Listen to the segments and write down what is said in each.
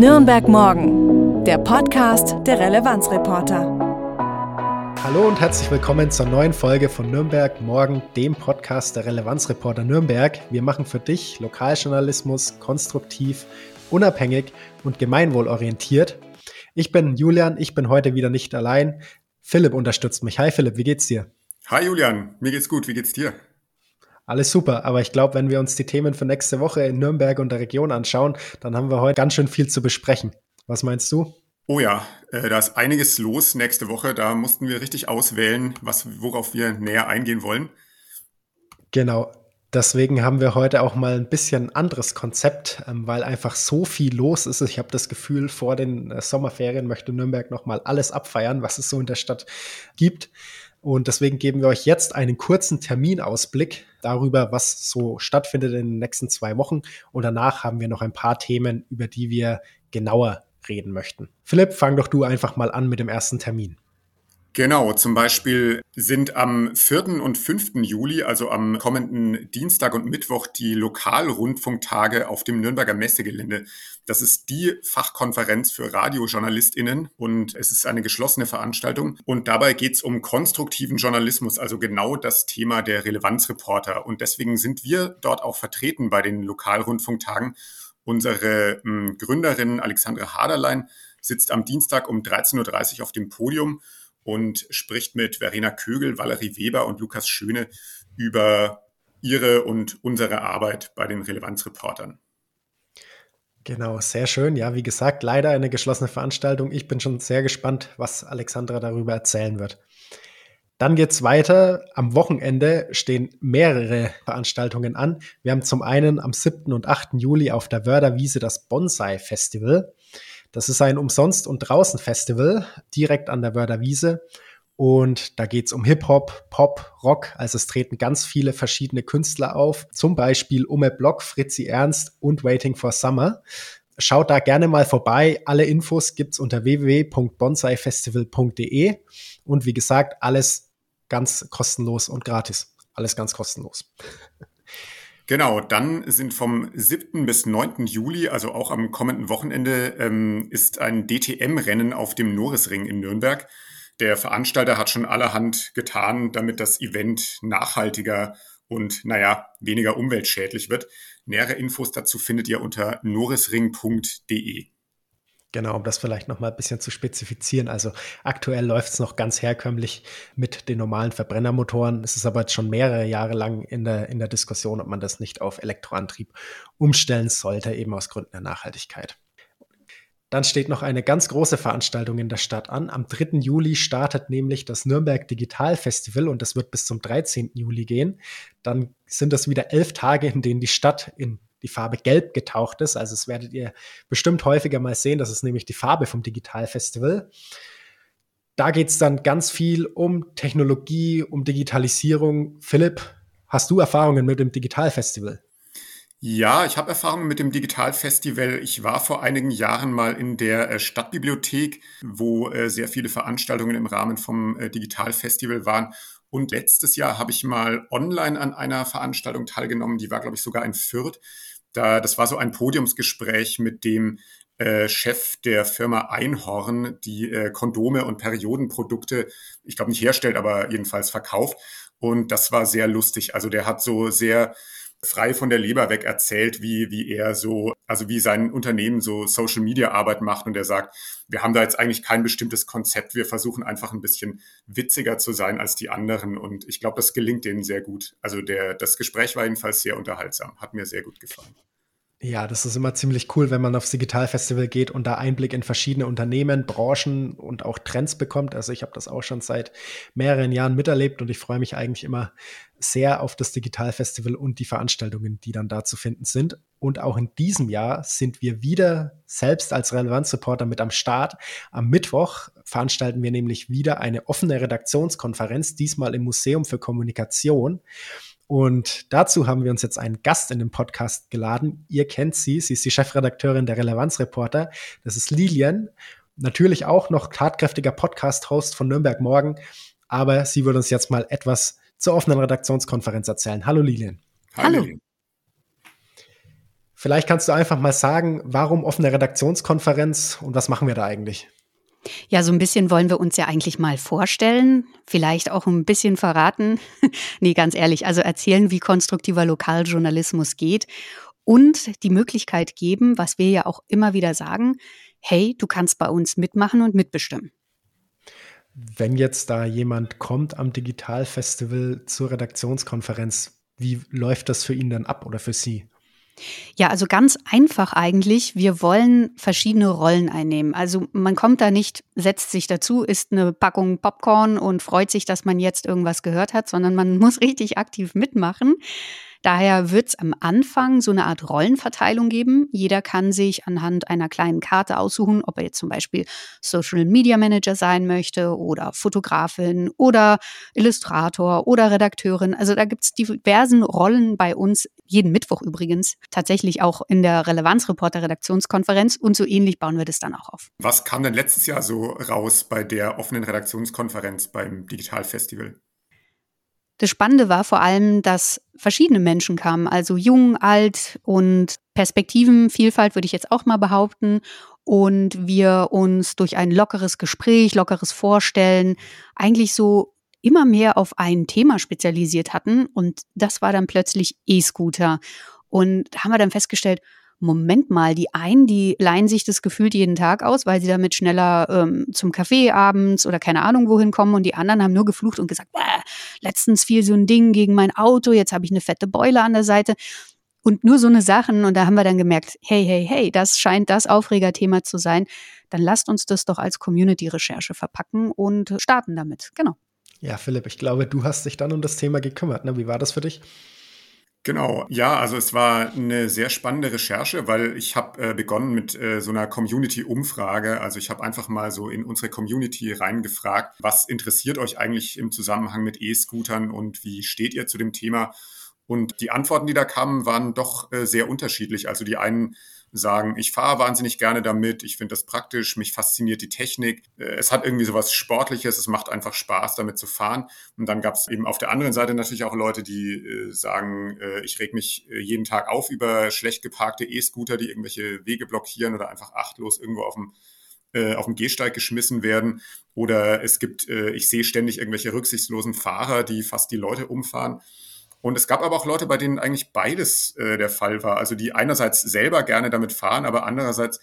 Nürnberg Morgen, der Podcast der Relevanzreporter. Hallo und herzlich willkommen zur neuen Folge von Nürnberg Morgen, dem Podcast der Relevanzreporter Nürnberg. Wir machen für dich Lokaljournalismus konstruktiv, unabhängig und gemeinwohlorientiert. Ich bin Julian, ich bin heute wieder nicht allein. Philipp unterstützt mich. Hi Philipp, wie geht's dir? Hi Julian, mir geht's gut, wie geht's dir? Alles super, aber ich glaube, wenn wir uns die Themen für nächste Woche in Nürnberg und der Region anschauen, dann haben wir heute ganz schön viel zu besprechen. Was meinst du? Oh ja, äh, da ist einiges los nächste Woche. Da mussten wir richtig auswählen, was, worauf wir näher eingehen wollen. Genau. Deswegen haben wir heute auch mal ein bisschen anderes Konzept, ähm, weil einfach so viel los ist. Ich habe das Gefühl, vor den äh, Sommerferien möchte Nürnberg noch mal alles abfeiern, was es so in der Stadt gibt. Und deswegen geben wir euch jetzt einen kurzen Terminausblick darüber, was so stattfindet in den nächsten zwei Wochen. Und danach haben wir noch ein paar Themen, über die wir genauer reden möchten. Philipp, fang doch du einfach mal an mit dem ersten Termin. Genau, zum Beispiel sind am 4. und 5. Juli, also am kommenden Dienstag und Mittwoch, die Lokalrundfunktage auf dem Nürnberger Messegelände. Das ist die Fachkonferenz für RadiojournalistInnen und es ist eine geschlossene Veranstaltung. Und dabei geht es um konstruktiven Journalismus, also genau das Thema der Relevanzreporter. Und deswegen sind wir dort auch vertreten bei den Lokalrundfunktagen. Unsere hm, Gründerin Alexandra Haderlein sitzt am Dienstag um 13.30 Uhr auf dem Podium und spricht mit Verena Kögel, Valerie Weber und Lukas Schöne über ihre und unsere Arbeit bei den Relevanzreportern. Genau, sehr schön. Ja, wie gesagt, leider eine geschlossene Veranstaltung. Ich bin schon sehr gespannt, was Alexandra darüber erzählen wird. Dann geht's weiter. Am Wochenende stehen mehrere Veranstaltungen an. Wir haben zum einen am 7. und 8. Juli auf der Wörderwiese das Bonsai Festival. Das ist ein Umsonst- und Draußen-Festival direkt an der Wörderwiese. Und da geht's um Hip-Hop, Pop, Rock. Also es treten ganz viele verschiedene Künstler auf. Zum Beispiel Ume Block, Fritzi Ernst und Waiting for Summer. Schaut da gerne mal vorbei. Alle Infos gibt's unter www.bonsaifestival.de. Und wie gesagt, alles ganz kostenlos und gratis. Alles ganz kostenlos. Genau, dann sind vom 7. bis 9. Juli, also auch am kommenden Wochenende, ähm, ist ein DTM-Rennen auf dem Norisring in Nürnberg. Der Veranstalter hat schon allerhand getan, damit das Event nachhaltiger und, naja, weniger umweltschädlich wird. Nähere Infos dazu findet ihr unter norisring.de. Genau, um das vielleicht noch mal ein bisschen zu spezifizieren. Also aktuell läuft es noch ganz herkömmlich mit den normalen Verbrennermotoren. Es ist aber jetzt schon mehrere Jahre lang in der, in der Diskussion, ob man das nicht auf Elektroantrieb umstellen sollte, eben aus Gründen der Nachhaltigkeit. Dann steht noch eine ganz große Veranstaltung in der Stadt an. Am 3. Juli startet nämlich das Nürnberg Digital Festival und das wird bis zum 13. Juli gehen. Dann sind das wieder elf Tage, in denen die Stadt in die Farbe Gelb getaucht ist. Also das werdet ihr bestimmt häufiger mal sehen. Das ist nämlich die Farbe vom Digitalfestival. Da geht es dann ganz viel um Technologie, um Digitalisierung. Philipp, hast du Erfahrungen mit dem Digitalfestival? Ja, ich habe Erfahrungen mit dem Digitalfestival. Ich war vor einigen Jahren mal in der äh, Stadtbibliothek, wo äh, sehr viele Veranstaltungen im Rahmen vom äh, Digitalfestival waren. Und letztes Jahr habe ich mal online an einer Veranstaltung teilgenommen, die war, glaube ich, sogar in Fürth. Da, das war so ein Podiumsgespräch mit dem äh, Chef der Firma Einhorn, die äh, Kondome und Periodenprodukte, ich glaube nicht herstellt, aber jedenfalls verkauft. Und das war sehr lustig. Also der hat so sehr frei von der Leber weg erzählt, wie, wie er so, also wie sein Unternehmen so Social Media Arbeit macht. Und er sagt, wir haben da jetzt eigentlich kein bestimmtes Konzept. Wir versuchen einfach ein bisschen witziger zu sein als die anderen. Und ich glaube, das gelingt denen sehr gut. Also der, das Gespräch war jedenfalls sehr unterhaltsam. Hat mir sehr gut gefallen. Ja, das ist immer ziemlich cool, wenn man aufs Digitalfestival geht und da Einblick in verschiedene Unternehmen, Branchen und auch Trends bekommt. Also ich habe das auch schon seit mehreren Jahren miterlebt und ich freue mich eigentlich immer sehr auf das Digitalfestival und die Veranstaltungen, die dann da zu finden sind. Und auch in diesem Jahr sind wir wieder selbst als Relevanzreporter mit am Start. Am Mittwoch veranstalten wir nämlich wieder eine offene Redaktionskonferenz, diesmal im Museum für Kommunikation. Und dazu haben wir uns jetzt einen Gast in dem Podcast geladen. Ihr kennt sie, sie ist die Chefredakteurin der Relevanzreporter. Das ist Lilian. Natürlich auch noch tatkräftiger Podcast-Host von Nürnberg Morgen. Aber sie wird uns jetzt mal etwas zur offenen Redaktionskonferenz erzählen. Hallo Lilian. Hallo. Vielleicht kannst du einfach mal sagen, warum offene Redaktionskonferenz und was machen wir da eigentlich? Ja, so ein bisschen wollen wir uns ja eigentlich mal vorstellen, vielleicht auch ein bisschen verraten. nee, ganz ehrlich, also erzählen, wie konstruktiver Lokaljournalismus geht und die Möglichkeit geben, was wir ja auch immer wieder sagen, hey, du kannst bei uns mitmachen und mitbestimmen. Wenn jetzt da jemand kommt am Digitalfestival zur Redaktionskonferenz, wie läuft das für ihn dann ab oder für Sie? Ja, also ganz einfach eigentlich. Wir wollen verschiedene Rollen einnehmen. Also man kommt da nicht, setzt sich dazu, isst eine Packung Popcorn und freut sich, dass man jetzt irgendwas gehört hat, sondern man muss richtig aktiv mitmachen. Daher wird es am Anfang so eine Art Rollenverteilung geben. Jeder kann sich anhand einer kleinen Karte aussuchen, ob er jetzt zum Beispiel Social Media Manager sein möchte oder Fotografin oder Illustrator oder Redakteurin. Also da gibt es diversen Rollen bei uns, jeden Mittwoch übrigens, tatsächlich auch in der Relevanzreporter Redaktionskonferenz und so ähnlich bauen wir das dann auch auf. Was kam denn letztes Jahr so raus bei der offenen Redaktionskonferenz beim Digitalfestival? Das Spannende war vor allem, dass verschiedene Menschen kamen, also jung, alt und Perspektivenvielfalt würde ich jetzt auch mal behaupten. Und wir uns durch ein lockeres Gespräch, lockeres Vorstellen eigentlich so immer mehr auf ein Thema spezialisiert hatten. Und das war dann plötzlich E-Scooter. Und da haben wir dann festgestellt, Moment mal, die einen, die leihen sich das gefühlt jeden Tag aus, weil sie damit schneller ähm, zum Café abends oder keine Ahnung wohin kommen und die anderen haben nur geflucht und gesagt, letztens fiel so ein Ding gegen mein Auto, jetzt habe ich eine fette Beule an der Seite. Und nur so eine Sachen, und da haben wir dann gemerkt, hey, hey, hey, das scheint das Aufregerthema zu sein. Dann lasst uns das doch als Community-Recherche verpacken und starten damit. Genau. Ja, Philipp, ich glaube, du hast dich dann um das Thema gekümmert. Ne? Wie war das für dich? Genau, ja, also es war eine sehr spannende Recherche, weil ich habe äh, begonnen mit äh, so einer Community-Umfrage. Also ich habe einfach mal so in unsere Community reingefragt, was interessiert euch eigentlich im Zusammenhang mit E-Scootern und wie steht ihr zu dem Thema? Und die Antworten, die da kamen, waren doch äh, sehr unterschiedlich. Also die einen sagen, ich fahre wahnsinnig gerne damit, ich finde das praktisch, mich fasziniert die Technik, äh, es hat irgendwie sowas Sportliches, es macht einfach Spaß, damit zu fahren. Und dann gab es eben auf der anderen Seite natürlich auch Leute, die äh, sagen, ich reg mich jeden Tag auf über schlecht geparkte E-Scooter, die irgendwelche Wege blockieren oder einfach achtlos irgendwo auf dem auf dem Gehsteig geschmissen werden. Oder es gibt, ich sehe ständig irgendwelche rücksichtslosen Fahrer, die fast die Leute umfahren. Und es gab aber auch Leute, bei denen eigentlich beides äh, der Fall war. Also die einerseits selber gerne damit fahren, aber andererseits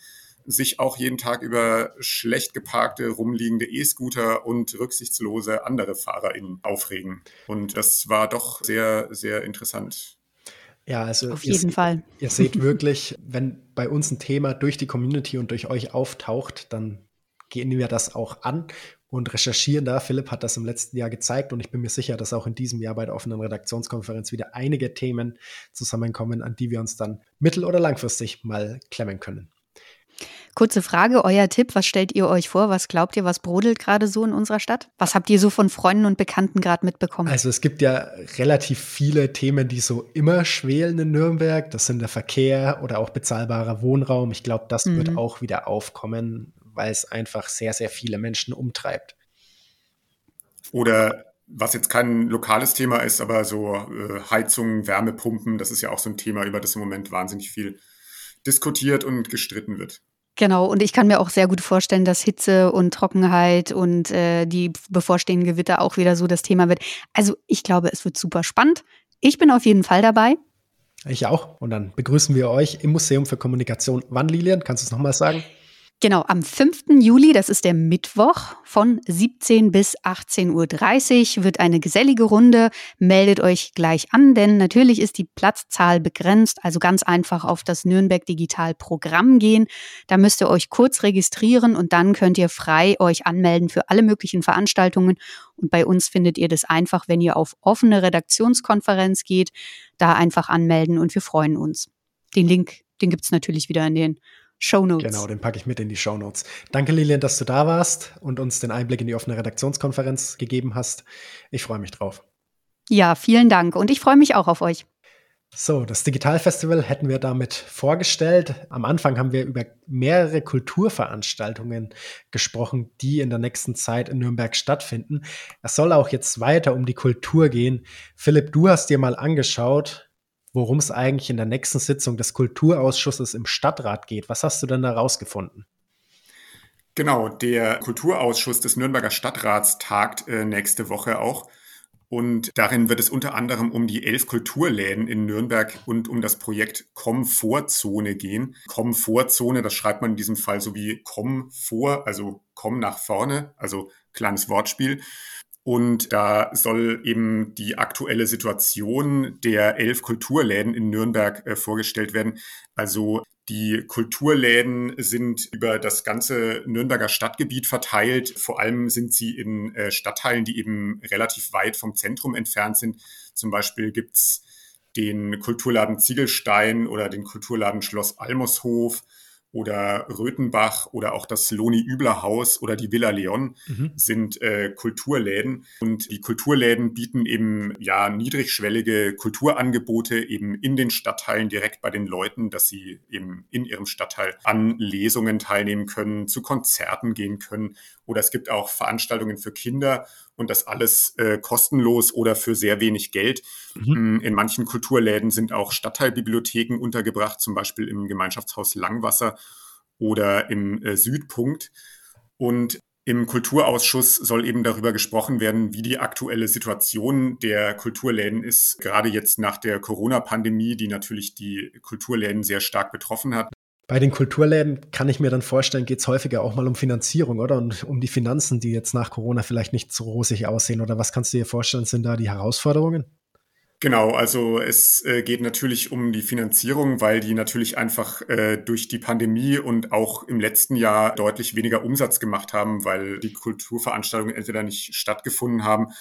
sich auch jeden Tag über schlecht geparkte, rumliegende E-Scooter und rücksichtslose andere FahrerInnen aufregen. Und das war doch sehr, sehr interessant. Ja, also auf jeden ihr, Fall. Ihr seht wirklich, wenn bei uns ein Thema durch die Community und durch euch auftaucht, dann gehen wir das auch an und recherchieren da. Philipp hat das im letzten Jahr gezeigt und ich bin mir sicher, dass auch in diesem Jahr bei der offenen Redaktionskonferenz wieder einige Themen zusammenkommen, an die wir uns dann mittel- oder langfristig mal klemmen können. Kurze Frage, euer Tipp, was stellt ihr euch vor? Was glaubt ihr, was brodelt gerade so in unserer Stadt? Was habt ihr so von Freunden und Bekannten gerade mitbekommen? Also es gibt ja relativ viele Themen, die so immer schwelen in Nürnberg. Das sind der Verkehr oder auch bezahlbarer Wohnraum. Ich glaube, das mhm. wird auch wieder aufkommen weil es einfach sehr, sehr viele Menschen umtreibt. Oder was jetzt kein lokales Thema ist, aber so äh, Heizung, Wärmepumpen, das ist ja auch so ein Thema, über das im Moment wahnsinnig viel diskutiert und gestritten wird. Genau, und ich kann mir auch sehr gut vorstellen, dass Hitze und Trockenheit und äh, die bevorstehenden Gewitter auch wieder so das Thema wird. Also ich glaube, es wird super spannend. Ich bin auf jeden Fall dabei. Ich auch. Und dann begrüßen wir euch im Museum für Kommunikation. Wann, Lilian? Kannst du es nochmal sagen? Genau, am 5. Juli, das ist der Mittwoch, von 17 bis 18.30 Uhr wird eine gesellige Runde. Meldet euch gleich an, denn natürlich ist die Platzzahl begrenzt, also ganz einfach auf das Nürnberg Digital Programm gehen. Da müsst ihr euch kurz registrieren und dann könnt ihr frei euch anmelden für alle möglichen Veranstaltungen. Und bei uns findet ihr das einfach, wenn ihr auf offene Redaktionskonferenz geht, da einfach anmelden und wir freuen uns. Den Link, den gibt's natürlich wieder in den Shownotes. Genau, den packe ich mit in die Shownotes. Danke, Lilian, dass du da warst und uns den Einblick in die offene Redaktionskonferenz gegeben hast. Ich freue mich drauf. Ja, vielen Dank und ich freue mich auch auf euch. So, das Digitalfestival hätten wir damit vorgestellt. Am Anfang haben wir über mehrere Kulturveranstaltungen gesprochen, die in der nächsten Zeit in Nürnberg stattfinden. Es soll auch jetzt weiter um die Kultur gehen. Philipp, du hast dir mal angeschaut, worum es eigentlich in der nächsten Sitzung des Kulturausschusses im Stadtrat geht. Was hast du denn da rausgefunden? Genau, der Kulturausschuss des Nürnberger Stadtrats tagt äh, nächste Woche auch. Und darin wird es unter anderem um die elf Kulturläden in Nürnberg und um das Projekt Komfortzone gehen. Komfortzone, das schreibt man in diesem Fall so wie komm also komm nach vorne, also kleines Wortspiel. Und da soll eben die aktuelle Situation der elf Kulturläden in Nürnberg äh, vorgestellt werden. Also die Kulturläden sind über das ganze Nürnberger Stadtgebiet verteilt. Vor allem sind sie in äh, Stadtteilen, die eben relativ weit vom Zentrum entfernt sind. Zum Beispiel gibt's den Kulturladen Ziegelstein oder den Kulturladen Schloss Almoshof oder Röthenbach oder auch das Loni-Übler-Haus oder die Villa Leon mhm. sind äh, Kulturläden. Und die Kulturläden bieten eben ja niedrigschwellige Kulturangebote eben in den Stadtteilen direkt bei den Leuten, dass sie eben in ihrem Stadtteil an Lesungen teilnehmen können, zu Konzerten gehen können. Oder es gibt auch Veranstaltungen für Kinder und das alles äh, kostenlos oder für sehr wenig Geld. Mhm. Mm, in manchen Kulturläden sind auch Stadtteilbibliotheken untergebracht, zum Beispiel im Gemeinschaftshaus Langwasser oder im äh, Südpunkt. Und im Kulturausschuss soll eben darüber gesprochen werden, wie die aktuelle Situation der Kulturläden ist, gerade jetzt nach der Corona-Pandemie, die natürlich die Kulturläden sehr stark betroffen hat. Bei den Kulturläden kann ich mir dann vorstellen, geht es häufiger auch mal um Finanzierung, oder? Und um die Finanzen, die jetzt nach Corona vielleicht nicht so rosig aussehen. Oder was kannst du dir vorstellen, sind da die Herausforderungen? Genau, also es äh, geht natürlich um die Finanzierung, weil die natürlich einfach äh, durch die Pandemie und auch im letzten Jahr deutlich weniger Umsatz gemacht haben, weil die Kulturveranstaltungen entweder nicht stattgefunden haben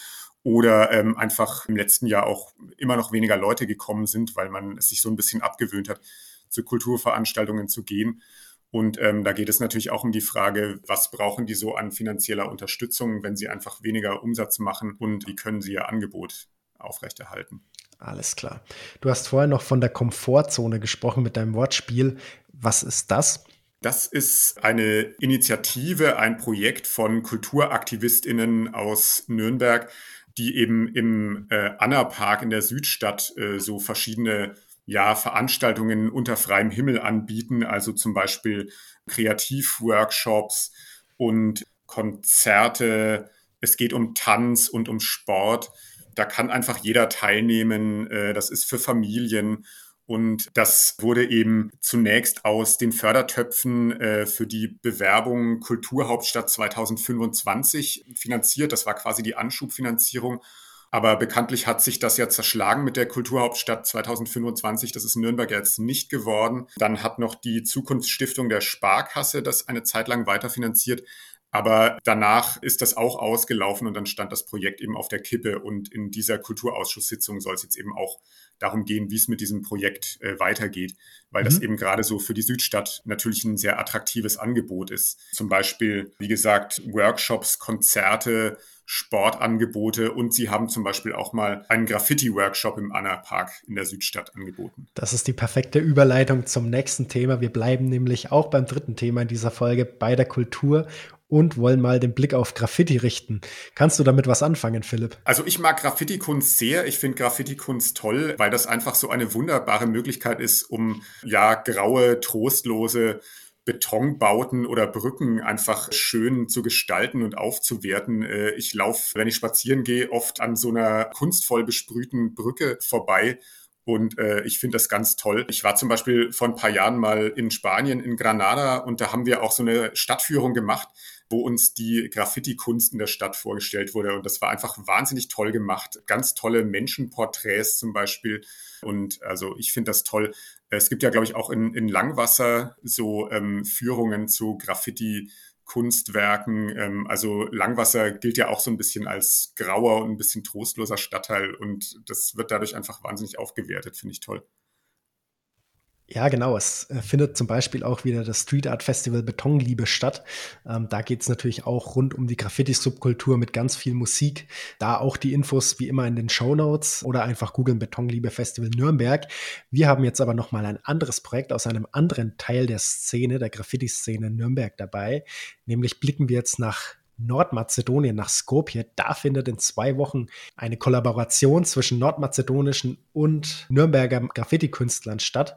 oder ähm, einfach im letzten Jahr auch immer noch weniger Leute gekommen sind, weil man es sich so ein bisschen abgewöhnt hat, zu Kulturveranstaltungen zu gehen. Und ähm, da geht es natürlich auch um die Frage, was brauchen die so an finanzieller Unterstützung, wenn sie einfach weniger Umsatz machen und wie können sie ihr Angebot aufrechterhalten. Alles klar. Du hast vorher noch von der Komfortzone gesprochen mit deinem Wortspiel. Was ist das? Das ist eine Initiative, ein Projekt von KulturaktivistInnen aus Nürnberg, die eben im äh, Anna Park in der Südstadt äh, so verschiedene ja, Veranstaltungen unter freiem Himmel anbieten, also zum Beispiel Kreativworkshops und Konzerte. Es geht um Tanz und um Sport. Da kann einfach jeder teilnehmen. Äh, das ist für Familien. Und das wurde eben zunächst aus den Fördertöpfen äh, für die Bewerbung Kulturhauptstadt 2025 finanziert. Das war quasi die Anschubfinanzierung. Aber bekanntlich hat sich das ja zerschlagen mit der Kulturhauptstadt 2025. Das ist Nürnberg jetzt nicht geworden. Dann hat noch die Zukunftsstiftung der Sparkasse das eine Zeit lang weiterfinanziert. Aber danach ist das auch ausgelaufen und dann stand das Projekt eben auf der Kippe. Und in dieser Kulturausschusssitzung soll es jetzt eben auch darum gehen, wie es mit diesem Projekt äh, weitergeht, weil mhm. das eben gerade so für die Südstadt natürlich ein sehr attraktives Angebot ist. Zum Beispiel, wie gesagt, Workshops, Konzerte, Sportangebote und sie haben zum Beispiel auch mal einen Graffiti-Workshop im Anna Park in der Südstadt angeboten. Das ist die perfekte Überleitung zum nächsten Thema. Wir bleiben nämlich auch beim dritten Thema in dieser Folge bei der Kultur und wollen mal den Blick auf Graffiti richten. Kannst du damit was anfangen, Philipp? Also ich mag Graffiti-Kunst sehr. Ich finde Graffiti-Kunst toll, weil das einfach so eine wunderbare Möglichkeit ist, um ja graue, trostlose Betonbauten oder Brücken einfach schön zu gestalten und aufzuwerten. Äh, ich laufe, wenn ich spazieren gehe, oft an so einer kunstvoll besprühten Brücke vorbei und äh, ich finde das ganz toll. Ich war zum Beispiel vor ein paar Jahren mal in Spanien, in Granada, und da haben wir auch so eine Stadtführung gemacht, wo uns die Graffiti-Kunst in der Stadt vorgestellt wurde. Und das war einfach wahnsinnig toll gemacht. Ganz tolle Menschenporträts zum Beispiel. Und also ich finde das toll. Es gibt ja, glaube ich, auch in, in Langwasser so ähm, Führungen zu Graffiti. Kunstwerken. Ähm, also Langwasser gilt ja auch so ein bisschen als grauer und ein bisschen trostloser Stadtteil und das wird dadurch einfach wahnsinnig aufgewertet, finde ich toll. Ja, genau. Es äh, findet zum Beispiel auch wieder das Street Art Festival Betonliebe statt. Ähm, da geht es natürlich auch rund um die Graffiti-Subkultur mit ganz viel Musik. Da auch die Infos wie immer in den Show Notes oder einfach googeln Betonliebe Festival Nürnberg. Wir haben jetzt aber noch mal ein anderes Projekt aus einem anderen Teil der Szene, der Graffiti-Szene Nürnberg dabei. Nämlich blicken wir jetzt nach Nordmazedonien nach Skopje. Da findet in zwei Wochen eine Kollaboration zwischen nordmazedonischen und Nürnberger Graffiti-Künstlern statt.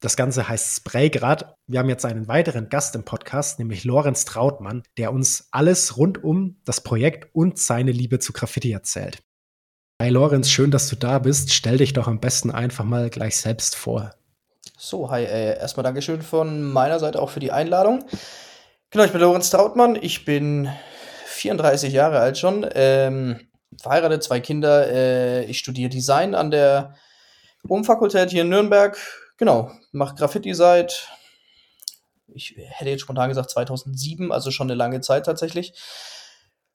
Das Ganze heißt Spraygrad. Wir haben jetzt einen weiteren Gast im Podcast, nämlich Lorenz Trautmann, der uns alles rund um das Projekt und seine Liebe zu Graffiti erzählt. Hi Lorenz, schön, dass du da bist. Stell dich doch am besten einfach mal gleich selbst vor. So, hi, äh, erstmal Dankeschön von meiner Seite auch für die Einladung. Genau, ich bin Lorenz Trautmann, ich bin 34 Jahre alt schon, ähm, verheiratet, zwei Kinder, äh, ich studiere Design an der Umfakultät hier in Nürnberg, genau, mache Graffiti seit, ich hätte jetzt spontan gesagt 2007, also schon eine lange Zeit tatsächlich.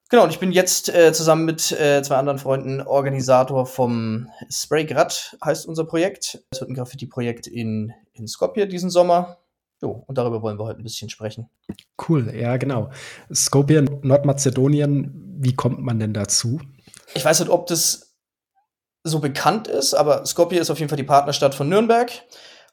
Genau, und ich bin jetzt äh, zusammen mit äh, zwei anderen Freunden Organisator vom Spraygrad, heißt unser Projekt. Es wird ein Graffiti-Projekt in, in Skopje diesen Sommer. Jo, und darüber wollen wir heute ein bisschen sprechen. Cool, ja, genau. Skopje, Nordmazedonien, wie kommt man denn dazu? Ich weiß nicht, ob das so bekannt ist, aber Skopje ist auf jeden Fall die Partnerstadt von Nürnberg.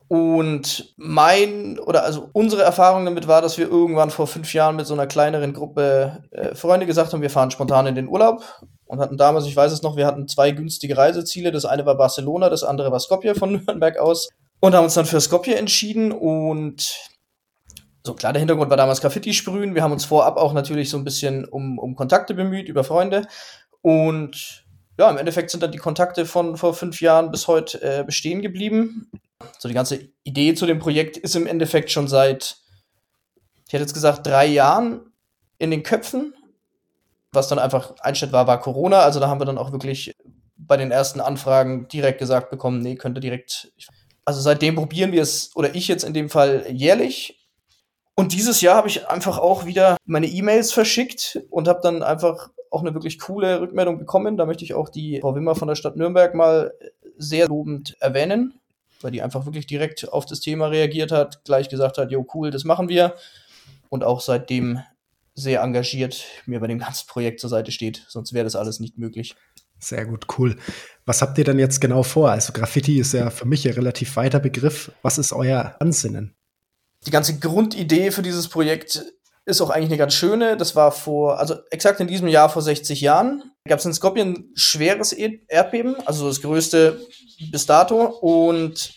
Und mein oder also unsere Erfahrung damit war, dass wir irgendwann vor fünf Jahren mit so einer kleineren Gruppe äh, Freunde gesagt haben, wir fahren spontan in den Urlaub und hatten damals, ich weiß es noch, wir hatten zwei günstige Reiseziele. Das eine war Barcelona, das andere war Skopje von Nürnberg aus und haben uns dann für Skopje entschieden und so klar, der Hintergrund war damals Graffiti sprühen. Wir haben uns vorab auch natürlich so ein bisschen um, um Kontakte bemüht über Freunde und ja, im Endeffekt sind dann die Kontakte von vor fünf Jahren bis heute äh, bestehen geblieben. So die ganze Idee zu dem Projekt ist im Endeffekt schon seit, ich hätte jetzt gesagt, drei Jahren in den Köpfen. Was dann einfach Einschnitt war, war Corona. Also da haben wir dann auch wirklich bei den ersten Anfragen direkt gesagt bekommen, nee, könnte direkt. Also seitdem probieren wir es, oder ich jetzt in dem Fall jährlich. Und dieses Jahr habe ich einfach auch wieder meine E-Mails verschickt und habe dann einfach auch eine wirklich coole Rückmeldung bekommen. Da möchte ich auch die Frau Wimmer von der Stadt Nürnberg mal sehr lobend erwähnen weil die einfach wirklich direkt auf das Thema reagiert hat, gleich gesagt hat, jo, cool, das machen wir. Und auch seitdem sehr engagiert mir bei dem ganzen Projekt zur Seite steht. Sonst wäre das alles nicht möglich. Sehr gut, cool. Was habt ihr denn jetzt genau vor? Also Graffiti ist ja für mich ein relativ weiter Begriff. Was ist euer Ansinnen? Die ganze Grundidee für dieses Projekt ist auch eigentlich eine ganz schöne. Das war vor, also exakt in diesem Jahr vor 60 Jahren, gab es in Skopje ein schweres Erdbeben, also das größte bis dato. Und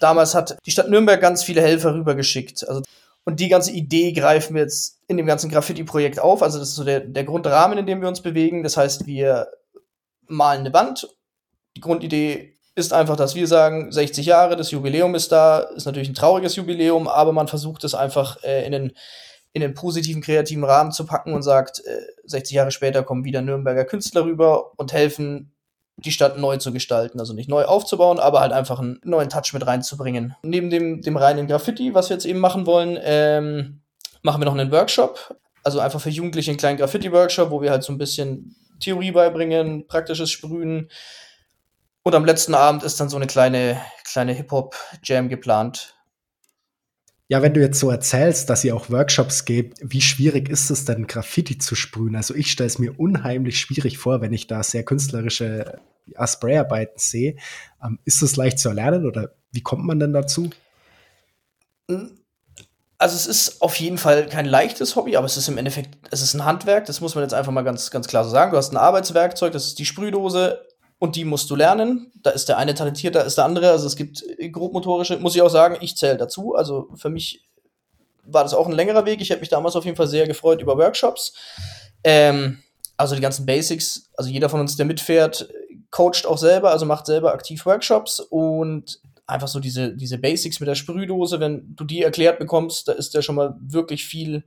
damals hat die Stadt Nürnberg ganz viele Helfer rübergeschickt. Also, und die ganze Idee greifen wir jetzt in dem ganzen Graffiti-Projekt auf. Also das ist so der, der Grundrahmen, in dem wir uns bewegen. Das heißt, wir malen eine Wand. Die Grundidee ist einfach, dass wir sagen, 60 Jahre, das Jubiläum ist da, ist natürlich ein trauriges Jubiläum, aber man versucht es einfach äh, in den in den positiven kreativen Rahmen zu packen und sagt, äh, 60 Jahre später kommen wieder Nürnberger Künstler rüber und helfen die Stadt neu zu gestalten. Also nicht neu aufzubauen, aber halt einfach einen neuen Touch mit reinzubringen. Neben dem, dem reinen Graffiti, was wir jetzt eben machen wollen, ähm, machen wir noch einen Workshop. Also einfach für Jugendliche einen kleinen Graffiti-Workshop, wo wir halt so ein bisschen Theorie beibringen, praktisches Sprühen. Und am letzten Abend ist dann so eine kleine, kleine Hip-Hop-Jam geplant. Ja, wenn du jetzt so erzählst, dass ihr auch Workshops gebt, wie schwierig ist es denn, Graffiti zu sprühen? Also ich stelle es mir unheimlich schwierig vor, wenn ich da sehr künstlerische ja, Sprayarbeiten sehe. Ähm, ist es leicht zu erlernen oder wie kommt man denn dazu? Also es ist auf jeden Fall kein leichtes Hobby, aber es ist im Endeffekt, es ist ein Handwerk, das muss man jetzt einfach mal ganz, ganz klar so sagen. Du hast ein Arbeitswerkzeug, das ist die Sprühdose, und die musst du lernen. Da ist der eine talentiert, da ist der andere. Also es gibt grobmotorische, muss ich auch sagen, ich zähle dazu. Also für mich war das auch ein längerer Weg. Ich habe mich damals auf jeden Fall sehr gefreut über Workshops. Ähm, also die ganzen Basics, also jeder von uns, der mitfährt, coacht auch selber, also macht selber aktiv Workshops und einfach so diese, diese Basics mit der Sprühdose, wenn du die erklärt bekommst, da ist ja schon mal wirklich viel,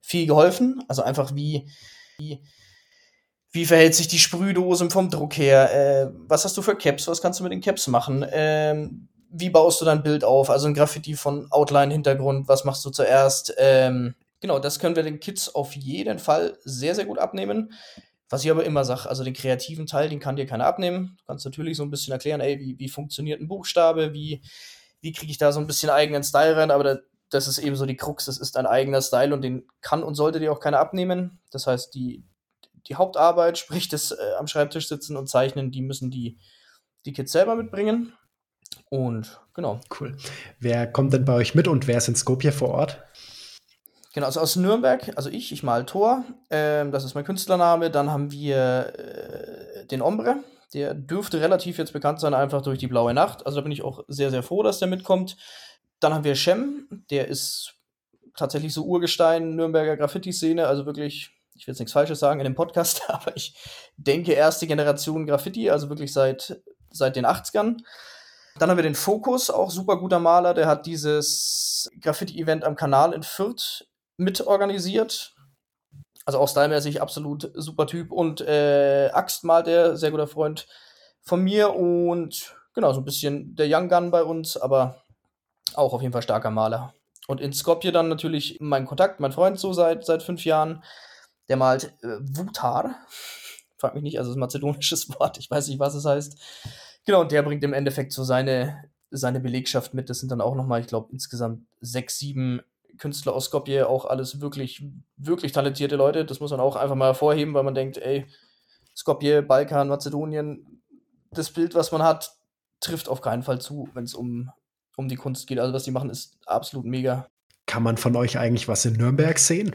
viel geholfen. Also einfach wie, wie wie verhält sich die Sprühdose vom Druck her? Äh, was hast du für Caps? Was kannst du mit den Caps machen? Ähm, wie baust du dein Bild auf? Also ein Graffiti von Outline-Hintergrund. Was machst du zuerst? Ähm, genau, das können wir den Kids auf jeden Fall sehr, sehr gut abnehmen. Was ich aber immer sage, also den kreativen Teil, den kann dir keiner abnehmen. Du kannst natürlich so ein bisschen erklären, ey, wie, wie funktioniert ein Buchstabe? Wie, wie kriege ich da so ein bisschen eigenen Style rein? Aber da, das ist eben so die Krux. Das ist ein eigener Style und den kann und sollte dir auch keiner abnehmen. Das heißt, die, die Hauptarbeit, sprich das äh, am Schreibtisch sitzen und zeichnen, die müssen die, die Kids selber mitbringen. Und genau. Cool. Wer kommt denn bei euch mit und wer ist in Skopje vor Ort? Genau, also aus Nürnberg, also ich, ich mal Thor, ähm, das ist mein Künstlername. Dann haben wir äh, den Ombre, der dürfte relativ jetzt bekannt sein, einfach durch die blaue Nacht. Also da bin ich auch sehr, sehr froh, dass der mitkommt. Dann haben wir Shem, der ist tatsächlich so Urgestein Nürnberger Graffiti-Szene, also wirklich, ich will jetzt nichts Falsches sagen in dem Podcast, aber ich denke erste Generation Graffiti, also wirklich seit, seit den 80ern. Dann haben wir den Fokus, auch super guter Maler, der hat dieses Graffiti-Event am Kanal in Fürth mitorganisiert. Also auch stylmäßig absolut super Typ. Und äh, Axt malt der, sehr guter Freund von mir. Und genau, so ein bisschen der Young Gun bei uns, aber auch auf jeden Fall starker Maler. Und in Skopje dann natürlich mein Kontakt, mein Freund so seit, seit fünf Jahren. Der malt äh, Wutar. Frag mich nicht, also ist ein mazedonisches Wort. Ich weiß nicht, was es heißt. Genau, und der bringt im Endeffekt so seine, seine Belegschaft mit. Das sind dann auch nochmal, ich glaube, insgesamt sechs, sieben Künstler aus Skopje, auch alles wirklich, wirklich talentierte Leute. Das muss man auch einfach mal hervorheben, weil man denkt, ey, Skopje, Balkan, Mazedonien, das Bild, was man hat, trifft auf keinen Fall zu, wenn es um, um die Kunst geht. Also was die machen, ist absolut mega. Kann man von euch eigentlich was in Nürnberg sehen?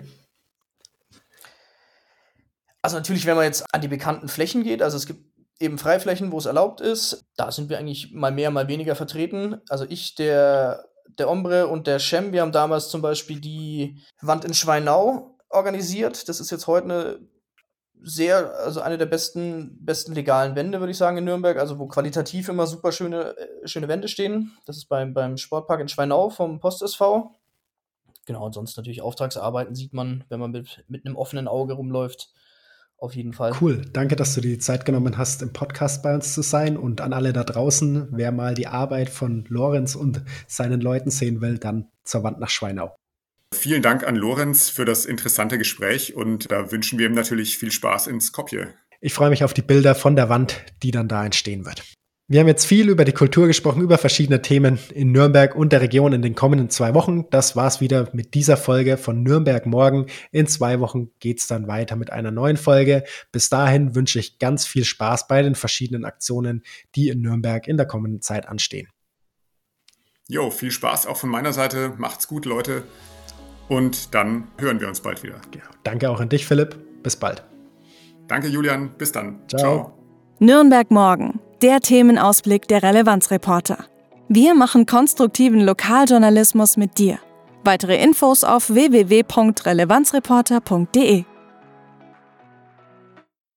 Also natürlich, wenn man jetzt an die bekannten Flächen geht, also es gibt eben Freiflächen, wo es erlaubt ist, da sind wir eigentlich mal mehr, mal weniger vertreten. Also ich, der der Ombre und der Shem, wir haben damals zum Beispiel die Wand in Schweinau organisiert. Das ist jetzt heute eine sehr, also eine der besten, besten legalen Wände, würde ich sagen, in Nürnberg, also wo qualitativ immer super schöne, äh, schöne Wände stehen. Das ist beim, beim Sportpark in Schweinau vom Post SV. Genau, und sonst natürlich Auftragsarbeiten sieht man, wenn man mit, mit einem offenen Auge rumläuft. Auf jeden Fall. Cool. Danke, dass du dir die Zeit genommen hast, im Podcast bei uns zu sein. Und an alle da draußen, wer mal die Arbeit von Lorenz und seinen Leuten sehen will, dann zur Wand nach Schweinau. Vielen Dank an Lorenz für das interessante Gespräch und da wünschen wir ihm natürlich viel Spaß in Skopje. Ich freue mich auf die Bilder von der Wand, die dann da entstehen wird. Wir haben jetzt viel über die Kultur gesprochen, über verschiedene Themen in Nürnberg und der Region in den kommenden zwei Wochen. Das war's wieder mit dieser Folge von Nürnberg morgen. In zwei Wochen geht's dann weiter mit einer neuen Folge. Bis dahin wünsche ich ganz viel Spaß bei den verschiedenen Aktionen, die in Nürnberg in der kommenden Zeit anstehen. Jo, viel Spaß auch von meiner Seite. Macht's gut, Leute. Und dann hören wir uns bald wieder. Genau. Danke auch an dich, Philipp. Bis bald. Danke, Julian. Bis dann. Ciao. Ciao. Nürnberg morgen der Themenausblick der Relevanzreporter. Wir machen konstruktiven Lokaljournalismus mit dir. Weitere Infos auf www.relevanzreporter.de